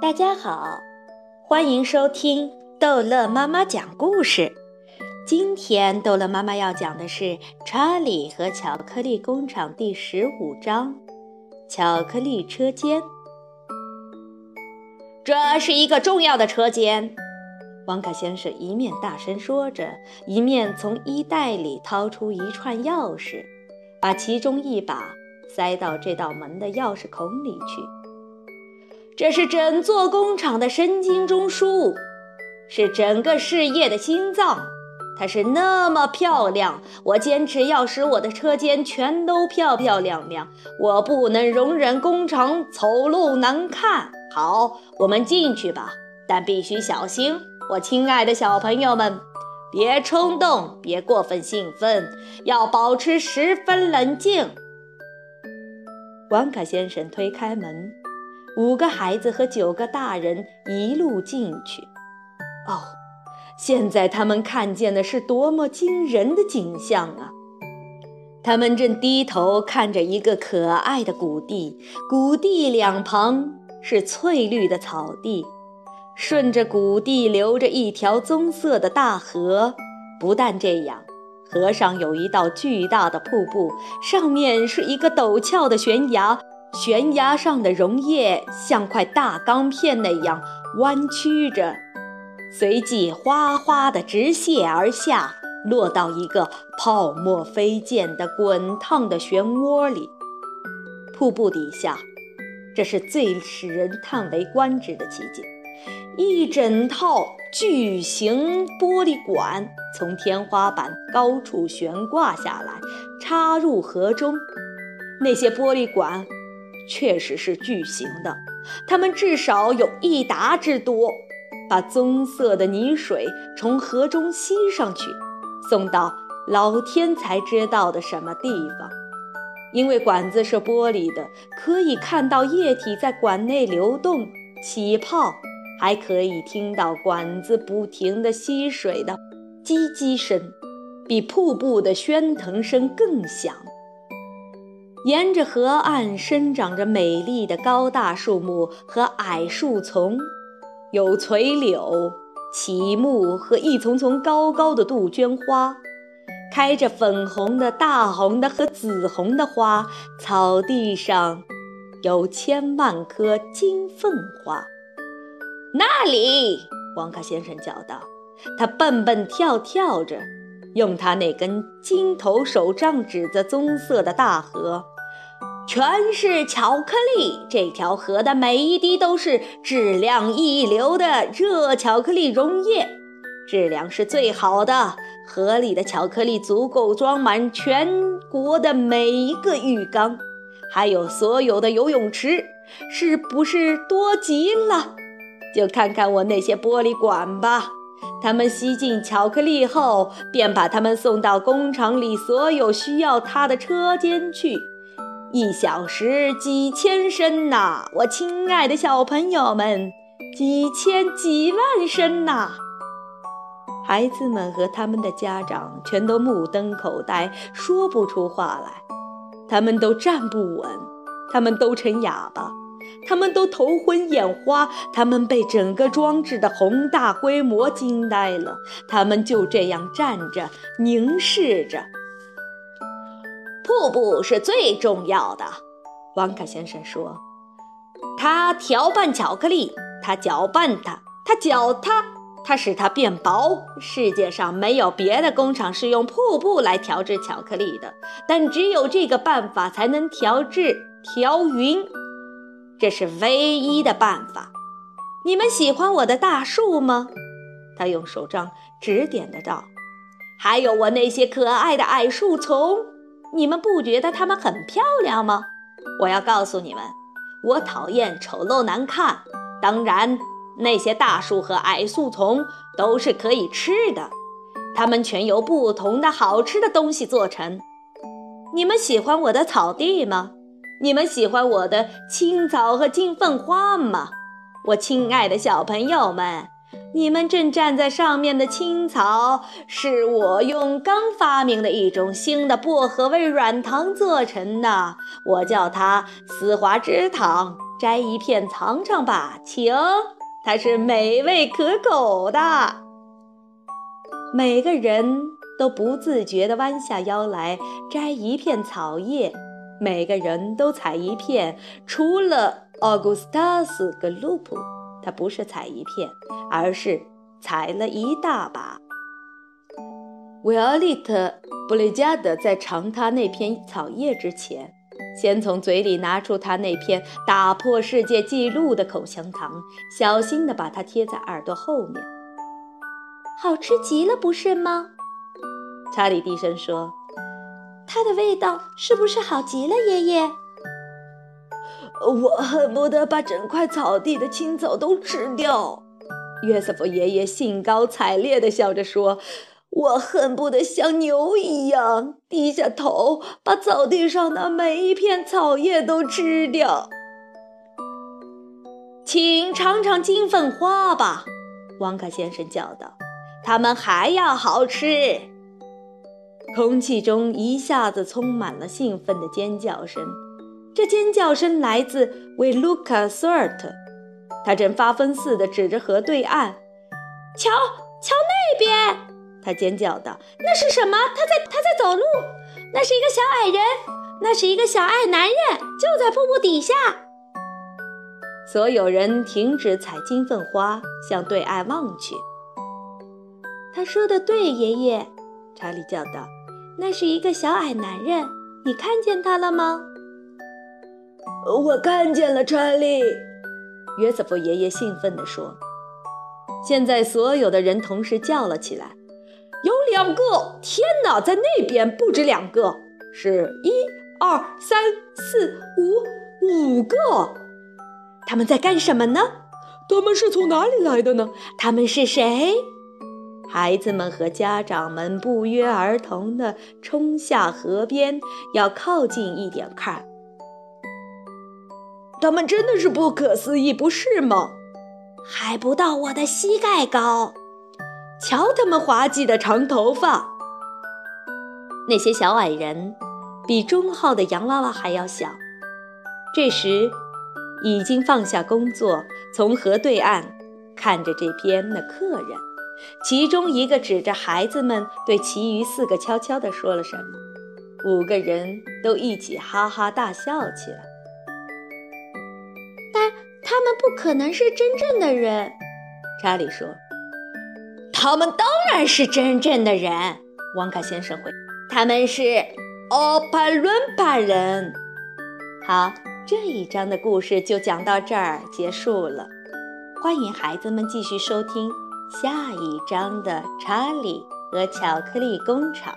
大家好，欢迎收听逗乐妈妈讲故事。今天逗乐妈妈要讲的是《查理和巧克力工厂》第十五章《巧克力车间》。这是一个重要的车间，王卡先生一面大声说着，一面从衣袋里掏出一串钥匙，把其中一把塞到这道门的钥匙孔里去。这是整座工厂的神经中枢，是整个事业的心脏。它是那么漂亮，我坚持要使我的车间全都漂漂亮亮。我不能容忍工厂丑陋难看。好，我们进去吧，但必须小心，我亲爱的小朋友们，别冲动，别过分兴奋，要保持十分冷静。王卡先生推开门。五个孩子和九个大人一路进去。哦，现在他们看见的是多么惊人的景象啊！他们正低头看着一个可爱的谷地，谷地两旁是翠绿的草地，顺着谷地流着一条棕色的大河。不但这样，河上有一道巨大的瀑布，上面是一个陡峭的悬崖。悬崖上的溶液像块大钢片那样弯曲着，随即哗哗地直泻而下，落到一个泡沫飞溅的滚烫的漩涡里。瀑布底下，这是最使人叹为观止的奇景：一整套巨型玻璃管从天花板高处悬挂下来，插入河中。那些玻璃管。确实是巨型的，它们至少有一沓之多，把棕色的泥水从河中吸上去，送到老天才知道的什么地方。因为管子是玻璃的，可以看到液体在管内流动起泡，还可以听到管子不停地吸水的叽叽声，比瀑布的喧腾声更响。沿着河岸生长着美丽的高大树木和矮树丛，有垂柳、奇木和一丛丛高高的杜鹃花，开着粉红的、大红的和紫红的花。草地上有千万棵金凤花。那里，王卡先生叫道，他蹦蹦跳跳着。用他那根金头手杖指着棕色的大河，全是巧克力。这条河的每一滴都是质量一流的热巧克力溶液，质量是最好的。河里的巧克力足够装满全国的每一个浴缸，还有所有的游泳池，是不是多极了？就看看我那些玻璃管吧。他们吸进巧克力后，便把它们送到工厂里所有需要它的车间去。一小时几千升呐，我亲爱的小朋友们，几千几万升呐！孩子们和他们的家长全都目瞪口呆，说不出话来。他们都站不稳，他们都成哑巴。他们都头昏眼花，他们被整个装置的宏大规模惊呆了。他们就这样站着，凝视着。瀑布是最重要的，王卡先生说。他调拌巧克力，他搅拌它，他搅它，他使它变薄。世界上没有别的工厂是用瀑布来调制巧克力的，但只有这个办法才能调制调匀。这是唯一的办法。你们喜欢我的大树吗？他用手杖指点的道。还有我那些可爱的矮树丛，你们不觉得它们很漂亮吗？我要告诉你们，我讨厌丑陋难看。当然，那些大树和矮树丛都是可以吃的，它们全由不同的好吃的东西做成。你们喜欢我的草地吗？你们喜欢我的青草和金凤花吗，我亲爱的小朋友们？你们正站在上面的青草，是我用刚发明的一种新的薄荷味软糖做成的，我叫它丝滑之糖。摘一片尝尝吧，请，它是美味可口的。每个人都不自觉地弯下腰来摘一片草叶，每个人都采一片，除了奥古斯塔斯·格鲁普，他不是采一片，而是采了一大把。维奥利特·布雷加德在尝他那片草叶之前。先从嘴里拿出他那片打破世界纪录的口香糖，小心地把它贴在耳朵后面。好吃极了，不是吗？查理低声说：“它的味道是不是好极了，爷爷？”我恨不得把整块草地的青草都吃掉。”约瑟夫爷爷兴高采烈地笑着说。我恨不得像牛一样低下头，把草地上的每一片草叶都吃掉。请尝尝金粉花吧，王卡先生叫道：“它们还要好吃。”空气中一下子充满了兴奋的尖叫声。这尖叫声来自维卢卡·索尔特，他正发疯似的指着河对岸：“瞧，瞧那边！”他尖叫道：“那是什么？他在他在走路。那是一个小矮人，那是一个小矮男人，就在瀑布底下。”所有人停止采金粉花，向对岸望去。他说的对，爷爷，查理叫道：“那是一个小矮男人，你看见他了吗？”“我看见了，查理。”约瑟夫爷爷兴奋地说。现在所有的人同时叫了起来。有两个！天哪，在那边不止两个，是一、二、三、四、五，五个！他们在干什么呢？他们是从哪里来的呢？他们是谁？孩子们和家长们不约而同地冲下河边，要靠近一点看。他们真的是不可思议，不是吗？还不到我的膝盖高。瞧他们滑稽的长头发，那些小矮人比中号的洋娃娃还要小。这时，已经放下工作，从河对岸看着这边的客人，其中一个指着孩子们，对其余四个悄悄地说了什么。五个人都一起哈哈大笑起来。但他们不可能是真正的人，查理说。他们当然是真正的人，王卡先生回。他们是奥帕伦巴人。好，这一章的故事就讲到这儿结束了。欢迎孩子们继续收听下一章的《查理和巧克力工厂》。